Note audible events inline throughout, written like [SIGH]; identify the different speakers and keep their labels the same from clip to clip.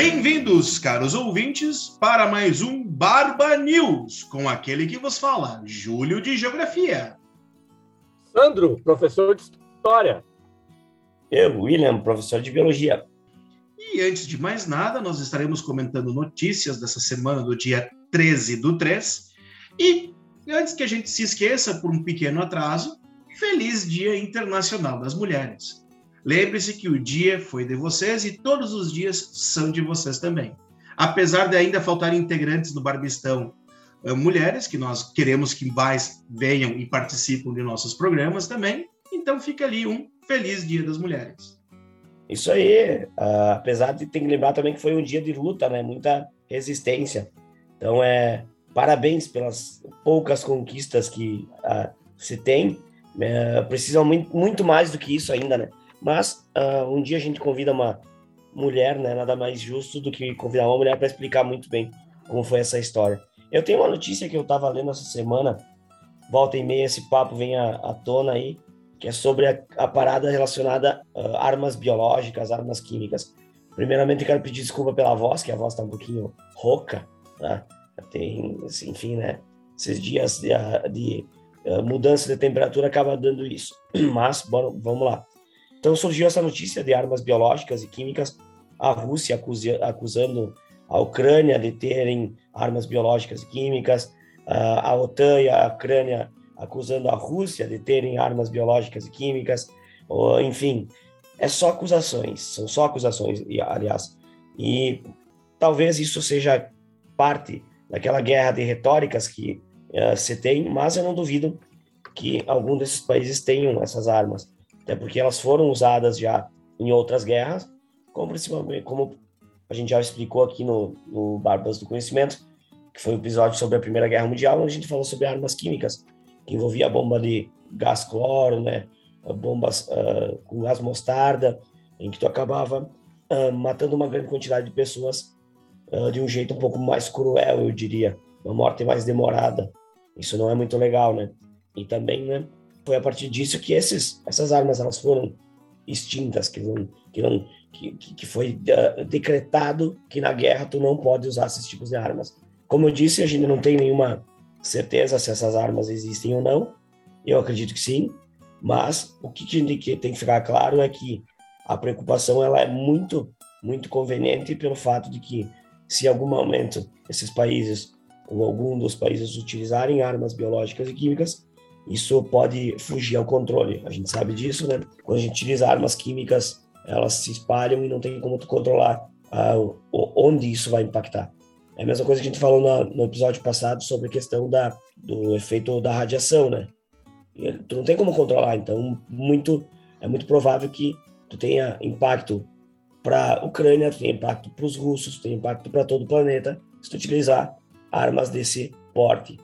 Speaker 1: Bem-vindos, caros ouvintes, para mais um Barba News, com aquele que vos fala, Júlio de Geografia.
Speaker 2: Sandro, professor de História.
Speaker 3: Eu, William, professor de Biologia.
Speaker 1: E antes de mais nada, nós estaremos comentando notícias dessa semana do dia 13 do 3. E antes que a gente se esqueça, por um pequeno atraso, feliz Dia Internacional das Mulheres. Lembre-se que o dia foi de vocês e todos os dias são de vocês também. Apesar de ainda faltar integrantes do Barbistão eh, mulheres, que nós queremos que mais venham e participem de nossos programas também, então fica ali um feliz Dia das Mulheres.
Speaker 3: Isso aí, uh, apesar de ter que lembrar também que foi um dia de luta, né? Muita resistência. Então, é parabéns pelas poucas conquistas que uh, se tem. Uh, precisam muito, muito mais do que isso ainda, né? Mas uh, um dia a gente convida uma mulher, né? Nada mais justo do que convidar uma mulher para explicar muito bem como foi essa história. Eu tenho uma notícia que eu estava lendo essa semana, volta e meia esse papo vem à, à tona aí, que é sobre a, a parada relacionada a uh, armas biológicas, armas químicas. Primeiramente, eu quero pedir desculpa pela voz, que a voz está um pouquinho rouca, né? Tem, enfim, né? Esses dias de, de uh, mudança de temperatura acaba dando isso. [CLEARS THROAT] Mas, bom, vamos lá. Então, surgiu essa notícia de armas biológicas e químicas, a Rússia acusa, acusando a Ucrânia de terem armas biológicas e químicas, a OTAN e a Ucrânia acusando a Rússia de terem armas biológicas e químicas, enfim, é só acusações, são só acusações, aliás. E talvez isso seja parte daquela guerra de retóricas que uh, se tem, mas eu não duvido que algum desses países tenham essas armas, até porque elas foram usadas já em outras guerras, como principalmente como a gente já explicou aqui no, no Barbas do Conhecimento, que foi o um episódio sobre a Primeira Guerra Mundial, onde a gente falou sobre armas químicas que envolvia a bomba de gás cloro, né? Bombas uh, com gás mostarda, em que tu acabava uh, matando uma grande quantidade de pessoas uh, de um jeito um pouco mais cruel, eu diria, uma morte mais demorada. Isso não é muito legal, né? E também, né? Foi a partir disso que esses, essas armas elas foram extintas, que que que, que foi decretado que na guerra tu não pode usar esses tipos de armas. Como eu disse, a gente não tem nenhuma certeza se essas armas existem ou não. Eu acredito que sim, mas o que tem que ficar claro é que a preocupação ela é muito, muito conveniente pelo fato de que se em algum momento esses países ou algum dos países utilizarem armas biológicas e químicas, isso pode fugir ao controle. A gente sabe disso, né? Quando a gente utiliza armas químicas, elas se espalham e não tem como tu controlar uh, onde isso vai impactar. É a mesma coisa que a gente falou no, episódio passado sobre a questão da, do efeito da radiação, né? Tu não tem como controlar, então muito é muito provável que tu tenha impacto para a Ucrânia, tu tenha impacto para os russos, tu tenha impacto para todo o planeta se tu utilizar armas desse porte.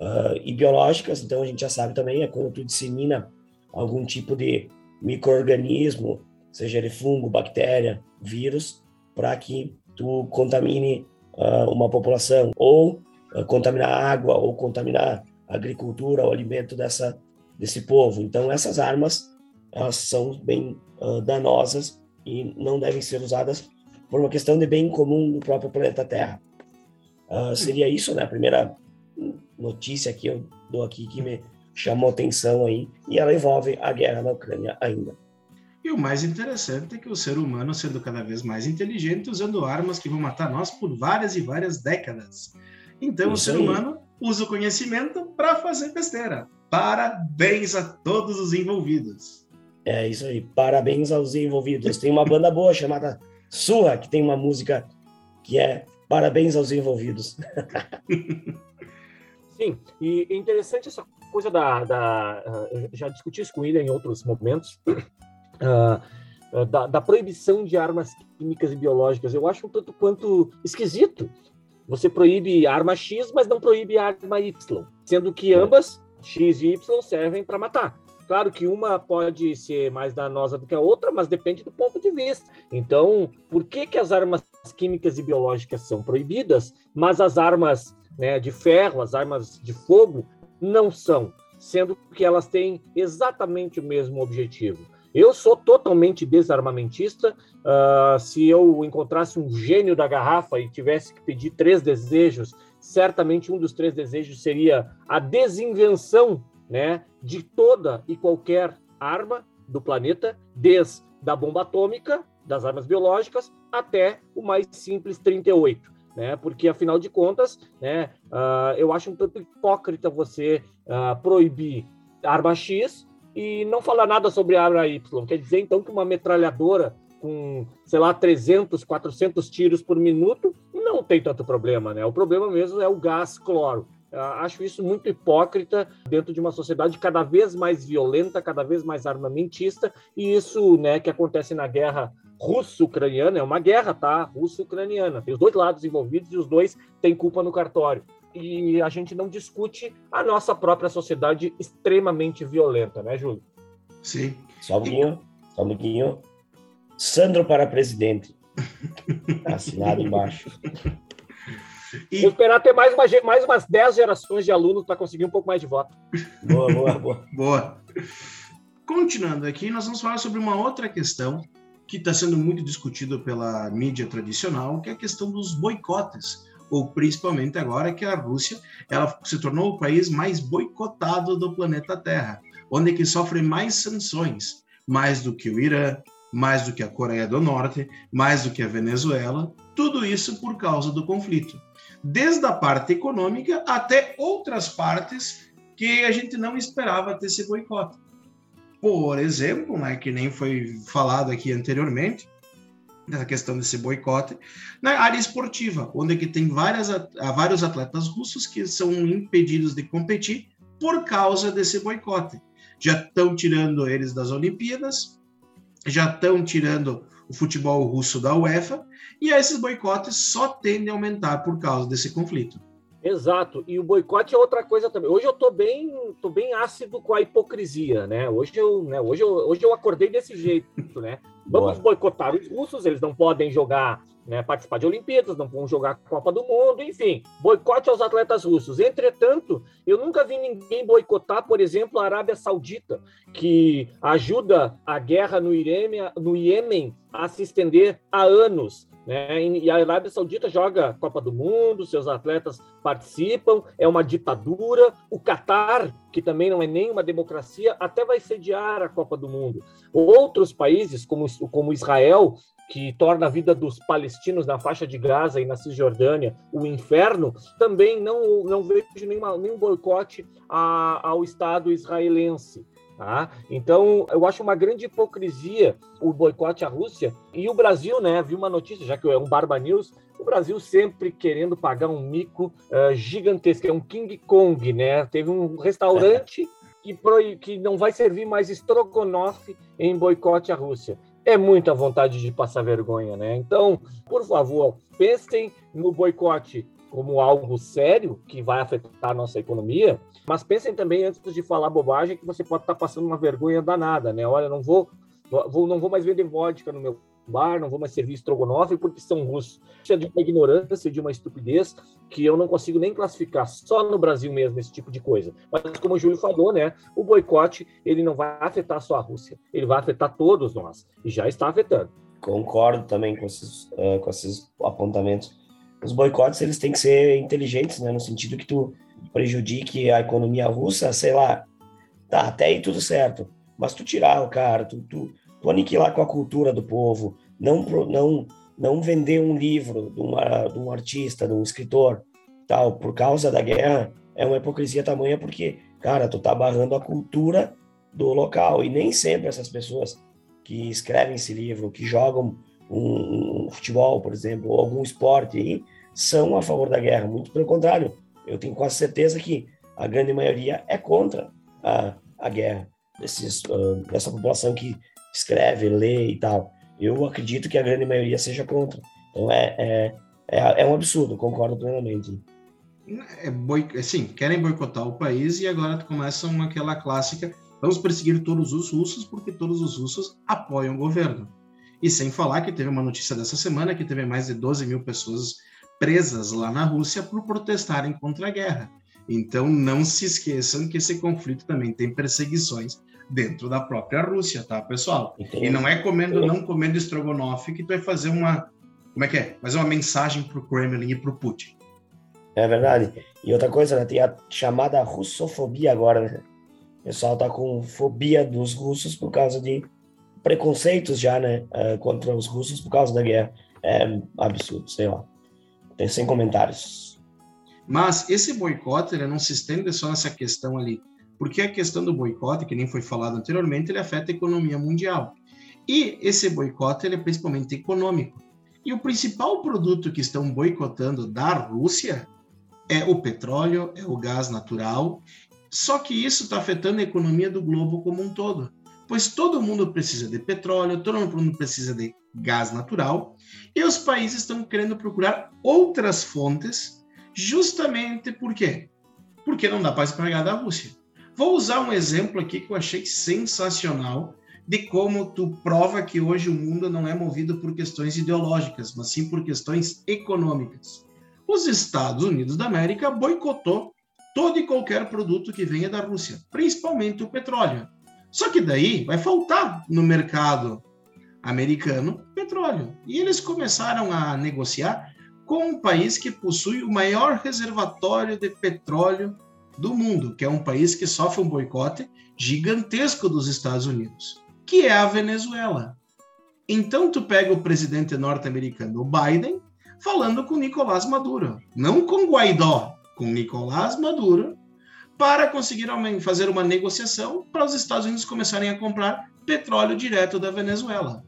Speaker 3: Uh, e biológicas, então a gente já sabe também, é quando tu dissemina algum tipo de microorganismo, seja ele fungo, bactéria, vírus, para que tu contamine uh, uma população, ou uh, contaminar água, ou contaminar a agricultura, o alimento dessa, desse povo. Então, essas armas elas são bem uh, danosas e não devem ser usadas por uma questão de bem comum do próprio planeta Terra. seria isso, né? A primeira notícia que eu dou aqui que me chamou atenção aí, e ela envolve a guerra na Ucrânia ainda.
Speaker 1: E o mais interessante é que o ser humano sendo cada vez mais inteligente, usando armas que vão matar nós por várias e várias décadas. Então Isso o ser aí. humano usa o conhecimento para fazer besteira. Parabéns a todos os envolvidos.
Speaker 3: É isso aí. Parabéns aos envolvidos. Tem uma banda boa chamada Surra, que tem uma música que é Parabéns aos envolvidos. [LAUGHS]
Speaker 2: Sim, e é interessante essa coisa da. da uh, já discuti isso com ele em outros momentos, uh, [CLEARS THROAT] da, da, proibição de armas químicas e biológicas. Eu acho um tanto quanto esquisito. Você proíbe arma X, mas não proíbe arma Y, sendo que ambas, X e Y, servem para matar. Claro que uma pode ser mais danosa do que a outra, mas depende do ponto de vista. Então, por que, que as armas químicas e biológicas são proibidas, mas as armas né, de ferro, as armas de fogo, não são? Sendo que elas têm exatamente o mesmo objetivo Eu sou totalmente desarmamentista. Uh, se eu encontrasse um gênio da garrafa e tivesse que pedir três desejos, certamente um dos três desejos seria a desinvenção né, de toda e qualquer arma do planeta, desde a bomba atômica, das armas biológicas, até o mais simples 38. Né? Porque, afinal de contas, né, uh, eu acho um tanto hipócrita você uh, proibir arma X e não falar nada sobre arma Y. Quer dizer, então, que uma metralhadora com, sei lá, 300, 400 tiros por minuto não tem tanto problema, né? O problema mesmo é o gás cloro. Acho isso muito hipócrita dentro de uma sociedade cada vez mais violenta, cada vez mais armamentista, e isso, né, que acontece na guerra russo-ucraniana, é uma guerra, tá? Russo-ucraniana. Tem os dois lados envolvidos e os dois têm culpa no cartório. E a gente não discute a nossa própria sociedade extremamente violenta, né, Júlio?
Speaker 1: Sim.
Speaker 3: Só um pouquinho, só um pouquinho. Sandro para presidente. [LAUGHS] Assinado embaixo.
Speaker 2: E... Vou esperar ter mais, uma, mais umas 10 gerações de alunos para conseguir um pouco mais de voto.
Speaker 3: Boa, boa, boa. [LAUGHS]
Speaker 1: boa. Continuando aqui, nós vamos falar sobre uma outra questão que está sendo muito discutido pela mídia tradicional, que é a questão dos boicotes, ou principalmente agora que a Rússia ela se tornou o país mais boicotado do planeta Terra, onde que sofre mais sanções, mais do que o Irã, mais do que a Coreia do Norte, mais do que a Venezuela, tudo isso por causa do conflito. Desde a parte econômica até outras partes que a gente não esperava ter esse boicote. Por exemplo, né, que nem foi falado aqui anteriormente, nessa questão desse boicote, na área esportiva, onde que tem várias, vários atletas russos que são impedidos de competir por causa desse boicote. Já estão tirando eles das Olimpíadas, já estão tirando o futebol russo da UEFA, e esses boicotes só tendem a aumentar por causa desse conflito.
Speaker 2: Exato, e o boicote é outra coisa também. Hoje eu tô bem, tô bem ácido com a hipocrisia, né? Hoje eu, né, hoje eu, hoje eu acordei desse jeito, né? [LAUGHS] Vamos Boa. boicotar os russos, eles não podem jogar, né, participar de Olimpíadas, não vão jogar Copa do Mundo, enfim, boicote aos atletas russos. Entretanto, eu nunca vi ninguém boicotar, por exemplo, a Arábia Saudita, que ajuda a guerra no no Iêmen a se estender há anos. Né? E a Arábia Saudita joga Copa do Mundo, seus atletas participam, é uma ditadura. O Catar, que também não é nem uma democracia, até vai sediar a Copa do Mundo. Outros países, como, como Israel, que torna a vida dos palestinos na faixa de Gaza e na Cisjordânia o inferno, também não, não vejo nenhuma, nenhum boicote a, ao Estado israelense. Tá? Então, eu acho uma grande hipocrisia o boicote à Rússia. E o Brasil, né, vi uma notícia, já que é um Barba News, o Brasil sempre querendo pagar um mico uh, gigantesco, é um King Kong, né? Teve um restaurante [LAUGHS] que, pro, que não vai servir mais estrogonofe em boicote à Rússia. É muita vontade de passar vergonha, né? Então, por favor, pensem no boicote como algo sério que vai afetar a nossa economia, mas pensem também antes de falar bobagem que você pode estar passando uma vergonha danada, né? Olha, não vou, vou não vou mais vender vodka no meu bar, não vou mais servir estrogonofe porque são russos. Isso é de uma ignorância, de uma estupidez que eu não consigo nem classificar só no Brasil mesmo esse tipo de coisa. Mas como o Júlio falou, né, o boicote ele não vai afetar só a Rússia, ele vai afetar todos nós e já está afetando.
Speaker 3: Concordo também com esses, uh, com esses apontamentos os boicotes eles têm que ser inteligentes, né? No sentido que tu prejudique a economia russa, sei lá, tá, até aí tudo certo. Mas tu tirar o cara, tu, tu, tu aniquilar com a cultura do povo, não, não, não vender um livro de, uma, de um artista, de um escritor, tal, por causa da guerra, é uma hipocrisia tamanha porque, cara, tu tá barrando a cultura do local. E nem sempre essas pessoas que escrevem esse livro, que jogam um, um, futebol, por exemplo, ou algum esporte aí, são a favor da guerra. Muito pelo contrário, eu tenho quase certeza que a grande maioria é contra a, a guerra, desses, uh, dessa população que escreve, lê e tal. Eu acredito que a grande maioria seja contra. Então é, é, é, é um absurdo, concordo plenamente.
Speaker 1: É boi... Sim, querem boicotar o país e agora começam aquela clássica: vamos perseguir todos os russos porque todos os russos apoiam o governo. E sem falar que teve uma notícia dessa semana que teve mais de 12 mil pessoas presas lá na Rússia por protestarem contra a guerra. Então não se esqueçam que esse conflito também tem perseguições dentro da própria Rússia, tá, pessoal? Entendi. E não é comendo, não comendo estrogonofe que tu vai fazer uma, como é que é? Fazer uma mensagem pro Kremlin e pro Putin.
Speaker 3: É verdade. E outra coisa, né? Tem a chamada russofobia agora, né? O pessoal tá com fobia dos russos por causa de preconceitos já, né? Uh, contra os russos por causa da guerra. É absurdo, sei lá. Tem sem comentários.
Speaker 1: Mas esse boicote ele não se estende só nessa questão ali, porque a questão do boicote, que nem foi falado anteriormente, ele afeta a economia mundial. E esse boicote ele é principalmente econômico. E o principal produto que estão boicotando da Rússia é o petróleo, é o gás natural. Só que isso está afetando a economia do globo como um todo. Pois todo mundo precisa de petróleo, todo mundo precisa de gás natural, e os países estão querendo procurar outras fontes, justamente por quê? Porque não dá para pagar da Rússia. Vou usar um exemplo aqui que eu achei sensacional de como tu prova que hoje o mundo não é movido por questões ideológicas, mas sim por questões econômicas. Os Estados Unidos da América boicotou todo e qualquer produto que venha da Rússia, principalmente o petróleo. Só que daí vai faltar no mercado americano petróleo. E eles começaram a negociar com um país que possui o maior reservatório de petróleo do mundo, que é um país que sofre um boicote gigantesco dos Estados Unidos, que é a Venezuela. Então tu pega o presidente norte-americano Biden falando com Nicolás Maduro, não com Guaidó, com Nicolás Maduro, para conseguir fazer uma negociação para os Estados Unidos começarem a comprar petróleo direto da Venezuela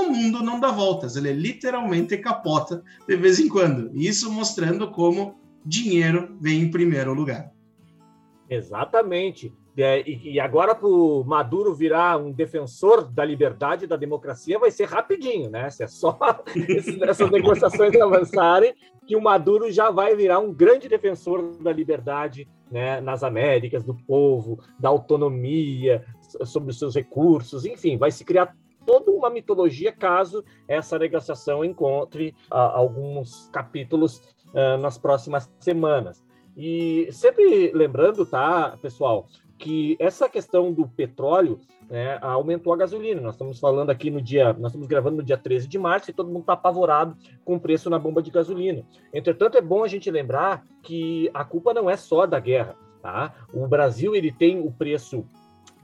Speaker 1: o mundo não dá voltas, ele literalmente capota de vez em quando. Isso mostrando como dinheiro vem em primeiro lugar.
Speaker 2: Exatamente. É, e, agora para o Maduro virar um defensor da liberdade e da democracia vai ser rapidinho, né? Se é só [LAUGHS] essas negociações avançarem, que o Maduro já vai virar um grande defensor da liberdade né, nas Américas, do povo, da autonomia, sobre os seus recursos, enfim, vai se criar toda uma mitologia caso essa negociação encontre uh, alguns capítulos uh, nas próximas semanas. E sempre lembrando, tá, pessoal, que essa questão do petróleo né, aumentou a gasolina. Nós estamos falando aqui no dia, nós estamos gravando no dia 13 de março e todo mundo está apavorado com o preço na bomba de gasolina. Entretanto, é bom a gente lembrar que a culpa não é só da guerra. Tá? O Brasil ele tem o preço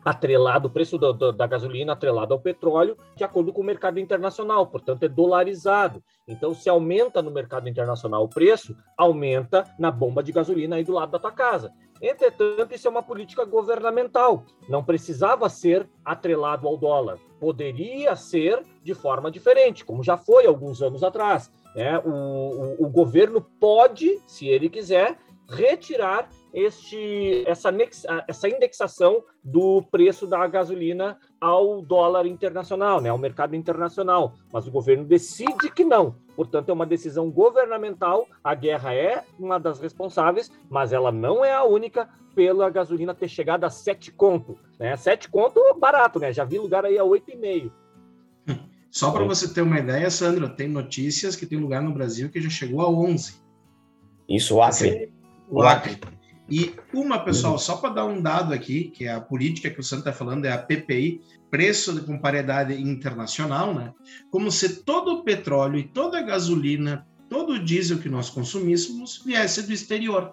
Speaker 2: atrelado, o preço do, do, da gasolina atrelado ao petróleo, de acordo com o mercado internacional, portanto é dolarizado. Então, se aumenta no mercado internacional o preço, aumenta na bomba de gasolina aí do lado da tua casa. Entretanto, isso é uma política governamental, não precisava ser atrelado ao dólar, poderia ser de forma diferente, como já foi alguns anos atrás. Né? O, o, o governo pode, se ele quiser, retirar este, essa, essa indexação do preço da gasolina ao dólar internacional, né, ao mercado internacional. Mas o governo decide que não. Portanto, é uma decisão governamental. A guerra é uma das responsáveis, mas ela não é a única pela gasolina ter chegado a 7 conto. Né? 7 conto barato, né? Já vi lugar aí a 8,5. [LAUGHS]
Speaker 1: Só para você ter uma ideia, Sandro, tem notícias que tem lugar no Brasil que já chegou a 11.
Speaker 3: Isso, o Acre.
Speaker 1: O Acre. E uma, pessoal, só para dar um dado aqui, que é a política que o Santo está falando, é a PPI, preço com paridade internacional, né? Como se todo o petróleo e toda a gasolina, todo o diesel que nós consumíssemos viesse do exterior.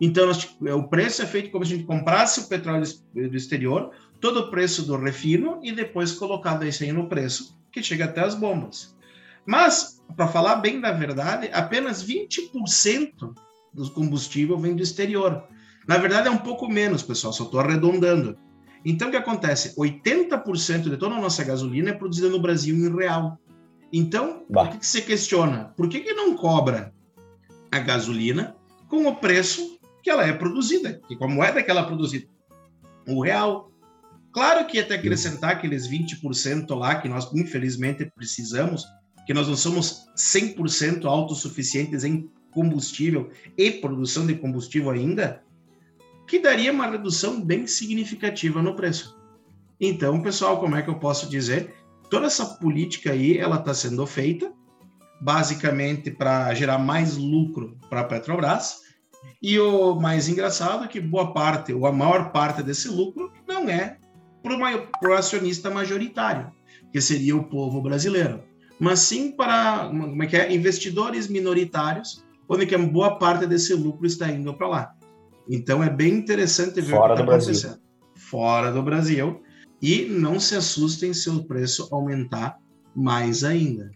Speaker 1: Então, o preço é feito como se a gente comprasse o petróleo do exterior, todo o preço do refino e depois colocado isso aí no preço, que chega até as bombas. Mas, para falar bem da verdade, apenas 20% do combustível vem do exterior. Na verdade, é um pouco menos, pessoal, só estou arredondando. Então, o que acontece? 80% de toda a nossa gasolina é produzida no Brasil em real. Então, bah. o que, que você questiona? Por que, que não cobra a gasolina com o preço que ela é produzida, que com a moeda que ela é produzida? O real. Claro que até acrescentar aqueles 20% lá que nós, infelizmente, precisamos, que nós não somos 100% autossuficientes em combustível e produção de combustível ainda, que daria uma redução bem significativa no preço. Então, pessoal, como é que eu posso dizer? Toda essa política aí, ela está sendo feita basicamente para gerar mais lucro para a Petrobras. E o mais engraçado é que boa parte, ou a maior parte desse lucro, não é para o acionista majoritário, que seria o povo brasileiro, mas sim para como é que é, investidores minoritários, onde que a boa parte desse lucro está indo para lá. Então é bem interessante ver
Speaker 3: Fora
Speaker 1: o que
Speaker 3: está acontecendo. Brasil.
Speaker 1: Fora do Brasil. E não se assustem se o preço aumentar mais ainda.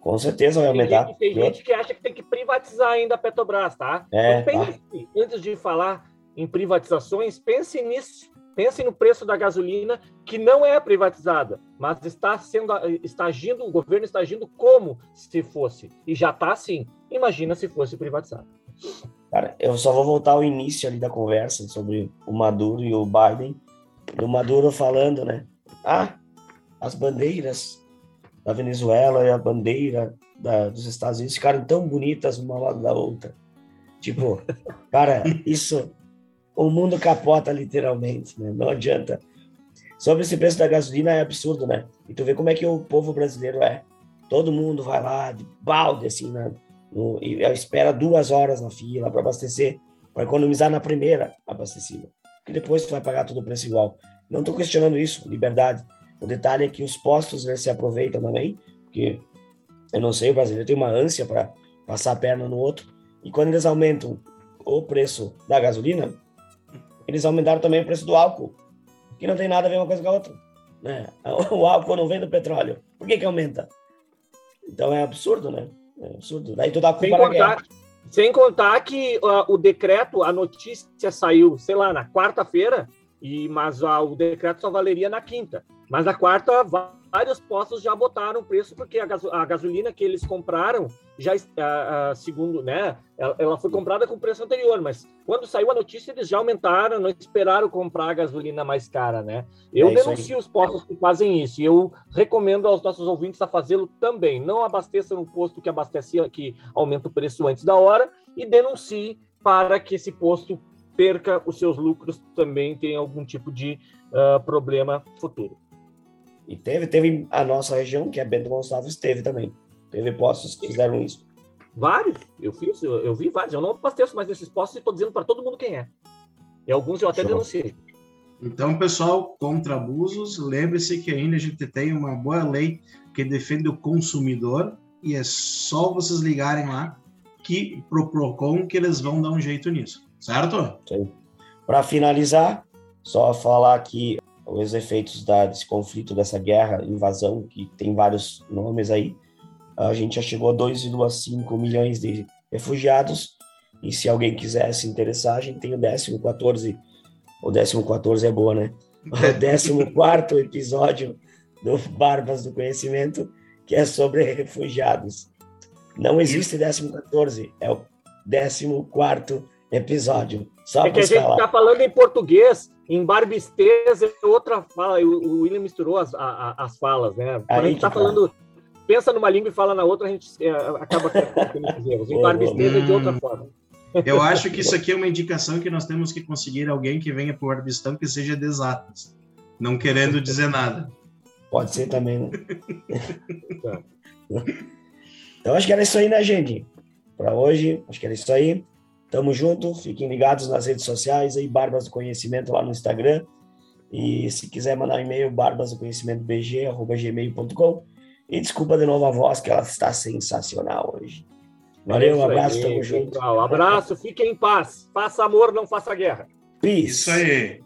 Speaker 3: Com certeza vai aumentar.
Speaker 2: Tem, gente, tem gente, que acha que tem que privatizar ainda a Petrobras, tá?
Speaker 3: É,
Speaker 2: então, pense, tá. antes de falar em privatizações, pense nisso. Pense no preço da gasolina, que não é privatizada, mas está sendo, está agindo, o governo está agindo como se fosse. E já está assim. Imagina se fosse privatizada.
Speaker 3: Cara, eu só vou voltar ao início ali da conversa sobre o Maduro e o Biden. E o Maduro falando, né? Ah, as bandeiras da Venezuela e a bandeira da, dos Estados Unidos ficaram tão bonitas uma lado da outra. Tipo, [LAUGHS] cara, isso o mundo capota literalmente, né? Não adianta. Sobre esse preço da gasolina é absurdo, né? E tu vê como é que o povo brasileiro é. Todo mundo vai lá de balde, assim, né? No, e espera duas horas na fila para abastecer, para economizar na primeira abastecida. Que depois tu vai pagar todo o preço igual. Não estou questionando isso, liberdade. O detalhe é que os postos né, se aproveitam também, porque eu não sei, o brasileiro tem uma ânsia para passar a perna no outro. E quando eles aumentam o preço da gasolina, eles aumentaram também o preço do álcool, que não tem nada a ver uma coisa com a outra. Né? [LAUGHS] O álcool não vem do petróleo. Por que, que aumenta? Então é absurdo, né? É absurdo. Daí tu dá culpa sem
Speaker 2: contar, sem contar que uh, o decreto, a notícia saiu, sei lá, na quarta-feira, e mas uh, o decreto só valeria na quinta. Mas na quarta, vários postos já botaram o preço, porque a, a, gasolina que eles compraram, já uh, segundo, né, ela, ela, foi comprada com preço anterior, mas quando saiu a notícia, eles já aumentaram, não esperaram comprar a gasolina mais cara, né? Eu é denuncio os postos que fazem isso, e eu recomendo aos nossos ouvintes a fazê-lo também. Não abasteça no posto que abastecia, que aumenta o preço antes da hora, e denuncie para que esse posto perca os seus lucros também tenha algum tipo de uh, problema futuro.
Speaker 3: E teve, teve a nossa região, que é Bento Gonçalves, teve também. Teve postos que fizeram isso.
Speaker 2: Vários, eu fiz, eu, eu vi vários. Eu não abasteço mais nesses postos e estou dizendo para todo mundo quem é. E alguns eu até Show. denunciei.
Speaker 1: Então, pessoal, contra abusos, lembre-se que ainda a gente tem uma boa lei que defende o consumidor e é só vocês ligarem lá que pro Procon que eles vão dar um jeito nisso, certo?
Speaker 3: Para finalizar, só falar que os efeitos da, desse conflito, dessa guerra, invasão, que tem vários nomes aí. A gente já chegou a 2,5 milhões de refugiados. E se alguém quiser se interessar, a gente tem o 14, o 14 é boa, né? O [LAUGHS] 14 episódio do Barbas do Conhecimento, que é sobre refugiados. Não existe 14, é o 14 episódio.
Speaker 2: Só é que a gente está falando em português, em barbistez é outra fala, o, William misturou as, a, as falas, né? Quando Aí a gente está falando, pensa numa língua e fala na outra, a gente é, acaba tendo erros. Em barbistez é de outra forma.
Speaker 1: Eu acho que isso aqui é uma indicação que nós temos que conseguir alguém que venha para o Arbistão que seja de exatas, não querendo dizer nada.
Speaker 3: Pode ser também, né? [LAUGHS] então acho que era isso aí, né, gente? Para hoje, acho que era isso aí. Tamo junto, fiquem ligados nas redes sociais aí, Barbas do Conhecimento lá no Instagram. E se quiser mandar um e-mail, barbasdoconhecimentobg.gmail.com. E desculpa de novo a voz, que ela está sensacional hoje. Valeu, um abraço, aí, tamo junto.
Speaker 2: Um abraço, fiquem em paz. Faça amor, não faça guerra.
Speaker 1: Peace. Isso aí.